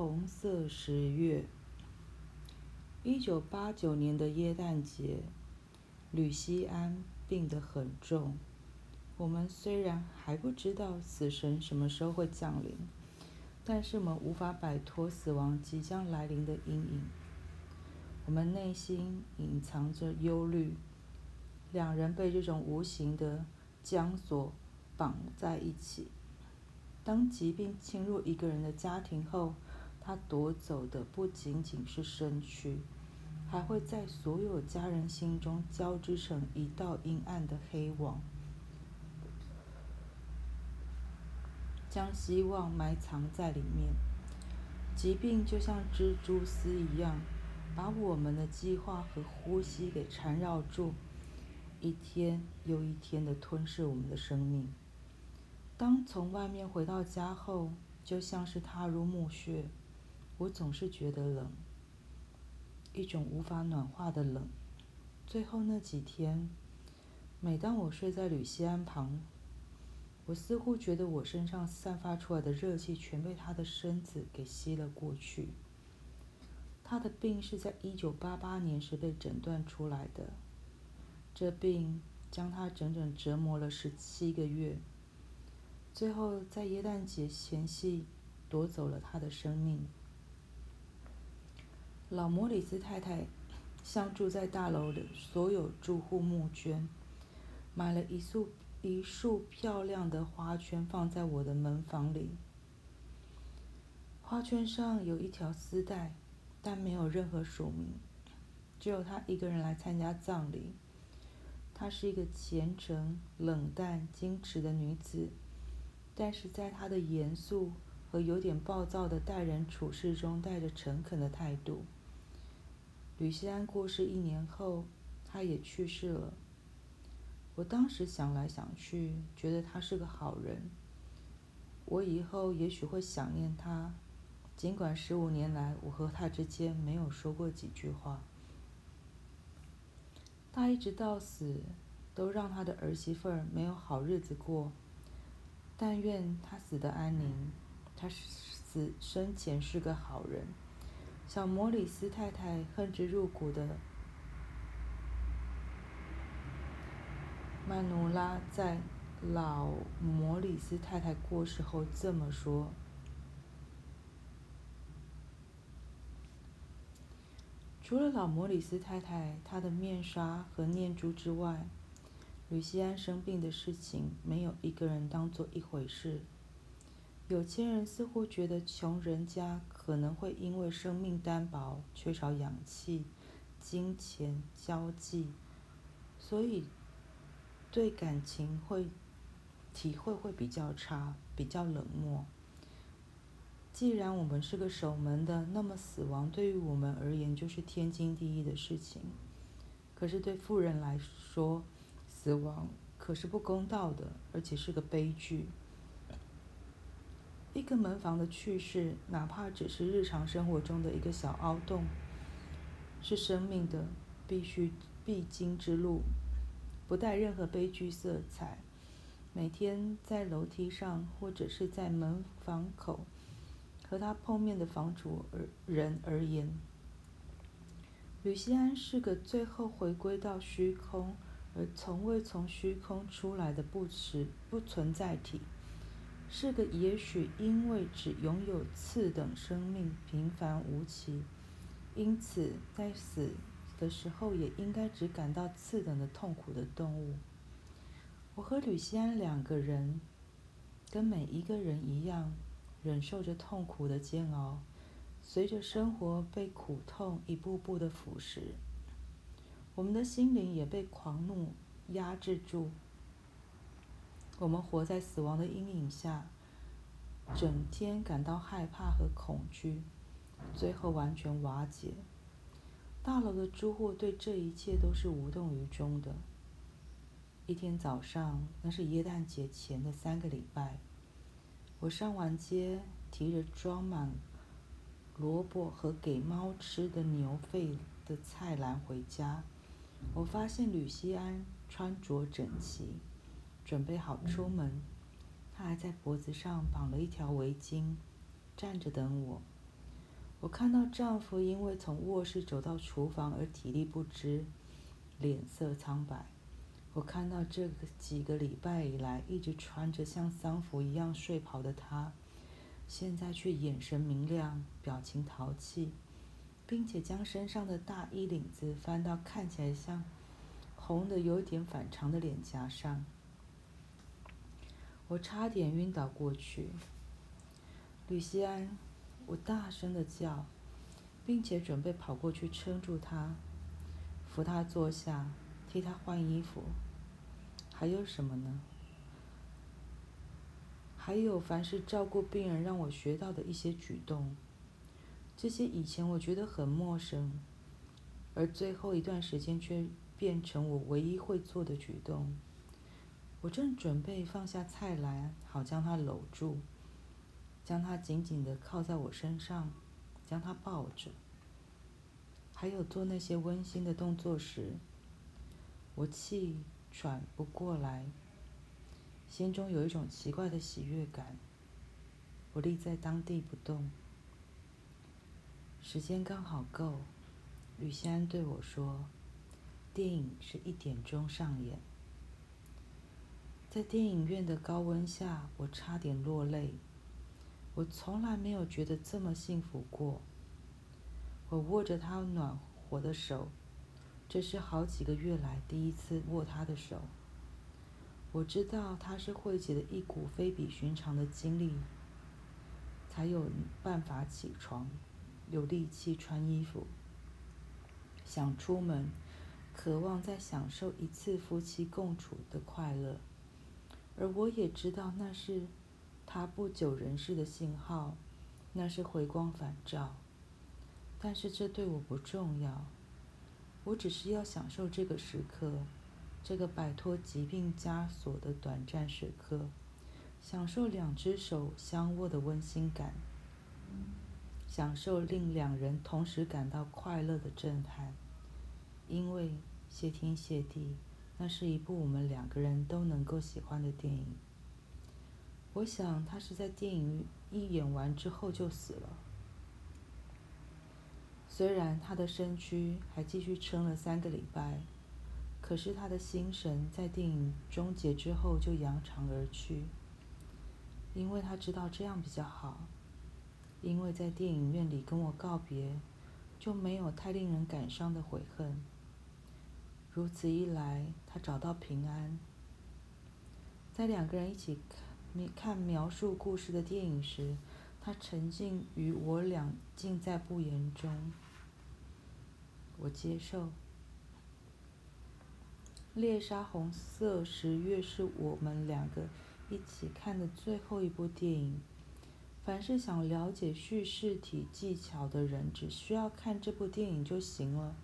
红色十月，一九八九年的耶诞节，吕西安病得很重。我们虽然还不知道死神什么时候会降临，但是我们无法摆脱死亡即将来临的阴影。我们内心隐藏着忧虑，两人被这种无形的枷锁绑在一起。当疾病侵入一个人的家庭后，他夺走的不仅仅是身躯，还会在所有家人心中交织成一道阴暗的黑网，将希望埋藏在里面。疾病就像蜘蛛丝一样，把我们的计划和呼吸给缠绕住，一天又一天的吞噬我们的生命。当从外面回到家后，就像是踏入墓穴，我总是觉得冷，一种无法暖化的冷。最后那几天，每当我睡在吕西安旁，我似乎觉得我身上散发出来的热气全被他的身子给吸了过去。他的病是在一九八八年时被诊断出来的，这病将他整整折磨了十七个月。最后，在耶诞节前夕，夺走了他的生命。老摩里斯太太向住在大楼的所有住户募捐，买了一束一束漂亮的花圈，放在我的门房里。花圈上有一条丝带，但没有任何署名。只有她一个人来参加葬礼。她是一个虔诚、冷淡、矜持的女子。但是在她的严肃和有点暴躁的待人处事中，带着诚恳的态度。吕西安过世一年后，他也去世了。我当时想来想去，觉得他是个好人。我以后也许会想念他，尽管十五年来我和他之间没有说过几句话。他一直到死，都让他的儿媳妇儿没有好日子过。但愿他死得安宁。他死生前是个好人。小摩里斯太太恨之入骨的曼努拉在老摩里斯太太过世后这么说：“除了老摩里斯太太她的面纱和念珠之外。”吕西安生病的事情，没有一个人当做一回事。有钱人似乎觉得穷人家可能会因为生命单薄、缺少氧气、金钱交际，所以对感情会体会会比较差、比较冷漠。既然我们是个守门的，那么死亡对于我们而言就是天经地义的事情。可是对富人来说，死亡可是不公道的，而且是个悲剧。一个门房的去世，哪怕只是日常生活中的一个小凹洞，是生命的必须必经之路，不带任何悲剧色彩。每天在楼梯上，或者是在门房口和他碰面的房主而人而言，吕西安是个最后回归到虚空。而从未从虚空出来的不实不存在体，是个也许因为只拥有次等生命平凡无奇，因此在死的时候也应该只感到次等的痛苦的动物。我和吕西安两个人，跟每一个人一样，忍受着痛苦的煎熬，随着生活被苦痛一步步的腐蚀。我们的心灵也被狂怒压制住。我们活在死亡的阴影下，整天感到害怕和恐惧，最后完全瓦解。大楼的住户对这一切都是无动于衷的。一天早上，那是耶诞节前的三个礼拜，我上完街，提着装满萝卜和给猫吃的牛肺的菜篮回家。我发现吕西安穿着整齐，准备好出门。他还在脖子上绑了一条围巾，站着等我。我看到丈夫因为从卧室走到厨房而体力不支，脸色苍白。我看到这个几个礼拜以来一直穿着像丧服一样睡袍的他，现在却眼神明亮，表情淘气，并且将身上的大衣领子翻到看起来像红的有点反常的脸颊上。我差点晕倒过去。吕西安，我大声的叫，并且准备跑过去撑住他，扶他坐下。替他换衣服，还有什么呢？还有，凡是照顾病人让我学到的一些举动，这些以前我觉得很陌生，而最后一段时间却变成我唯一会做的举动。我正准备放下菜篮，好将他搂住，将他紧紧的靠在我身上，将他抱着，还有做那些温馨的动作时。我气喘不过来，心中有一种奇怪的喜悦感。我立在当地不动。时间刚好够，吕西安对我说：“电影是一点钟上演。”在电影院的高温下，我差点落泪。我从来没有觉得这么幸福过。我握着他暖和的手。这是好几个月来第一次握他的手。我知道他是汇集了一股非比寻常的精力，才有办法起床，有力气穿衣服，想出门，渴望再享受一次夫妻共处的快乐。而我也知道那是他不久人世的信号，那是回光返照。但是这对我不重要。我只是要享受这个时刻，这个摆脱疾病枷锁的短暂时刻，享受两只手相握的温馨感，享受令两人同时感到快乐的震撼。因为谢天谢地，那是一部我们两个人都能够喜欢的电影。我想他是在电影一演完之后就死了。虽然他的身躯还继续撑了三个礼拜，可是他的心神在电影终结之后就扬长而去，因为他知道这样比较好，因为在电影院里跟我告别，就没有太令人感伤的悔恨。如此一来，他找到平安。在两个人一起看看描述故事的电影时，他沉浸于我俩尽在不言中。我接受。猎杀红色十月是我们两个一起看的最后一部电影。凡是想了解叙事体技巧的人，只需要看这部电影就行了。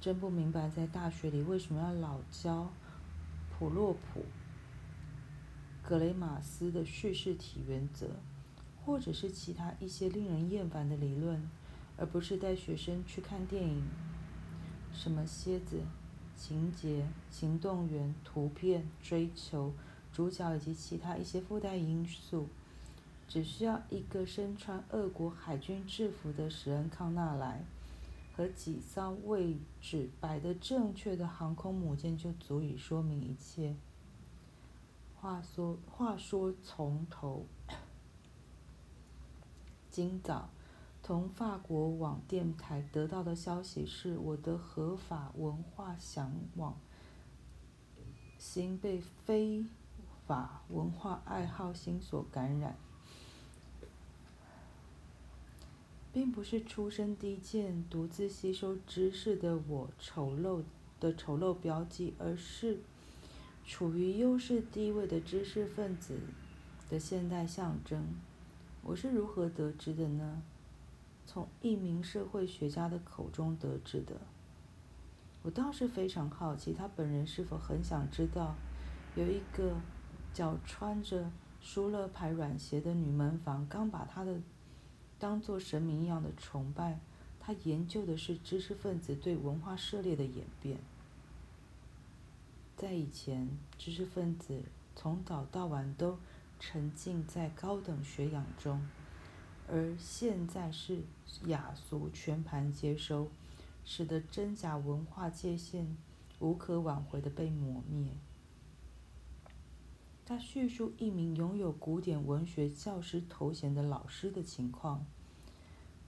真不明白在大学里为什么要老教普洛普、格雷马斯的叙事体原则，或者是其他一些令人厌烦的理论。而不是带学生去看电影，什么蝎子、情节、行动员、图片、追求、主角以及其他一些附带因素，只需要一个身穿俄国海军制服的史恩康纳来和几艘位置摆得正确的航空母舰就足以说明一切。话说，话说从头，今早。从法国网电台得到的消息是，我的合法文化向往心被非法文化爱好心所感染，并不是出身低贱、独自吸收知识的我丑陋的丑陋标记，而是处于优势地位的知识分子的现代象征。我是如何得知的呢？从一名社会学家的口中得知的，我倒是非常好奇，他本人是否很想知道，有一个脚穿着舒乐牌软鞋的女门房，刚把他的当做神明一样的崇拜。他研究的是知识分子对文化涉猎的演变。在以前，知识分子从早到晚都沉浸在高等学养中。而现在是雅俗全盘接收，使得真假文化界限无可挽回的被磨灭。他叙述一名拥有古典文学教师头衔的老师的情况。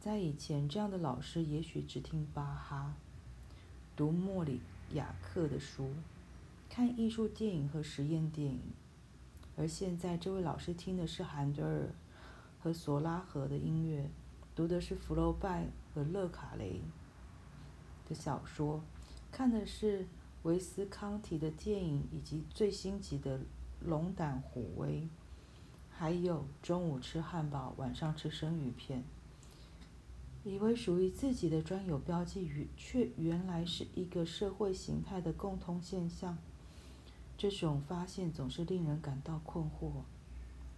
在以前，这样的老师也许只听巴哈，读莫里亚克的书，看艺术电影和实验电影；而现在，这位老师听的是韩德尔和索拉赫的音乐，读的是福楼拜和勒卡雷的小说，看的是维斯康提的电影以及最新集的《龙胆虎威》，还有中午吃汉堡，晚上吃生鱼片。以为属于自己的专有标记语，却原来是一个社会形态的共通现象。这种发现总是令人感到困惑，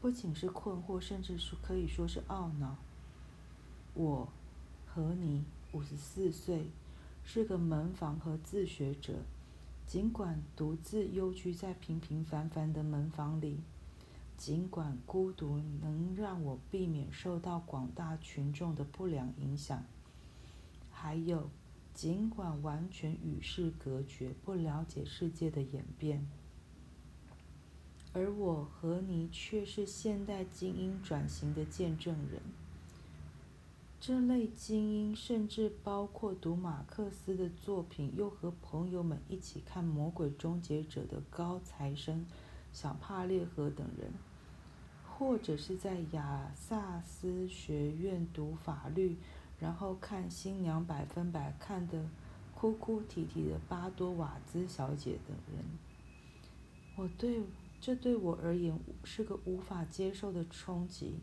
不仅是困惑，甚至是可以说是懊恼。我，和你，五十四岁，是个门房和自学者，尽管独自幽居在平平凡凡的门房里。尽管孤独能让我避免受到广大群众的不良影响，还有，尽管完全与世隔绝，不了解世界的演变，而我和你却是现代精英转型的见证人。这类精英甚至包括读马克思的作品，又和朋友们一起看《魔鬼终结者》的高材生小帕列和等人。或者是在亚萨斯学院读法律，然后看《新娘百分百》看的哭哭啼啼的巴多瓦兹小姐等人，我对这对我而言是个无法接受的冲击，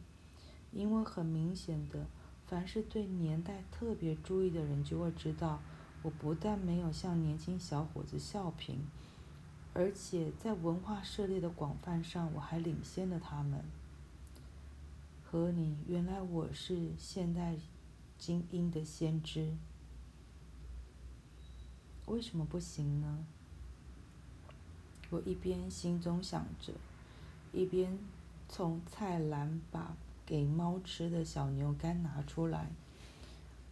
因为很明显的，凡是对年代特别注意的人就会知道，我不但没有向年轻小伙子笑评，而且在文化涉猎的广泛上，我还领先了他们。和你，原来我是现代精英的先知，为什么不行呢？我一边心中想着，一边从菜篮把给猫吃的小牛肝拿出来，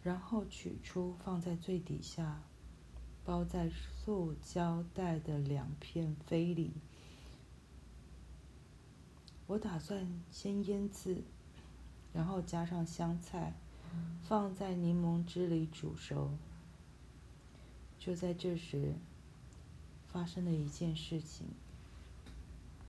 然后取出放在最底下，包在塑胶袋的两片菲里。我打算先腌制。然后加上香菜，放在柠檬汁里煮熟。就在这时，发生了一件事情。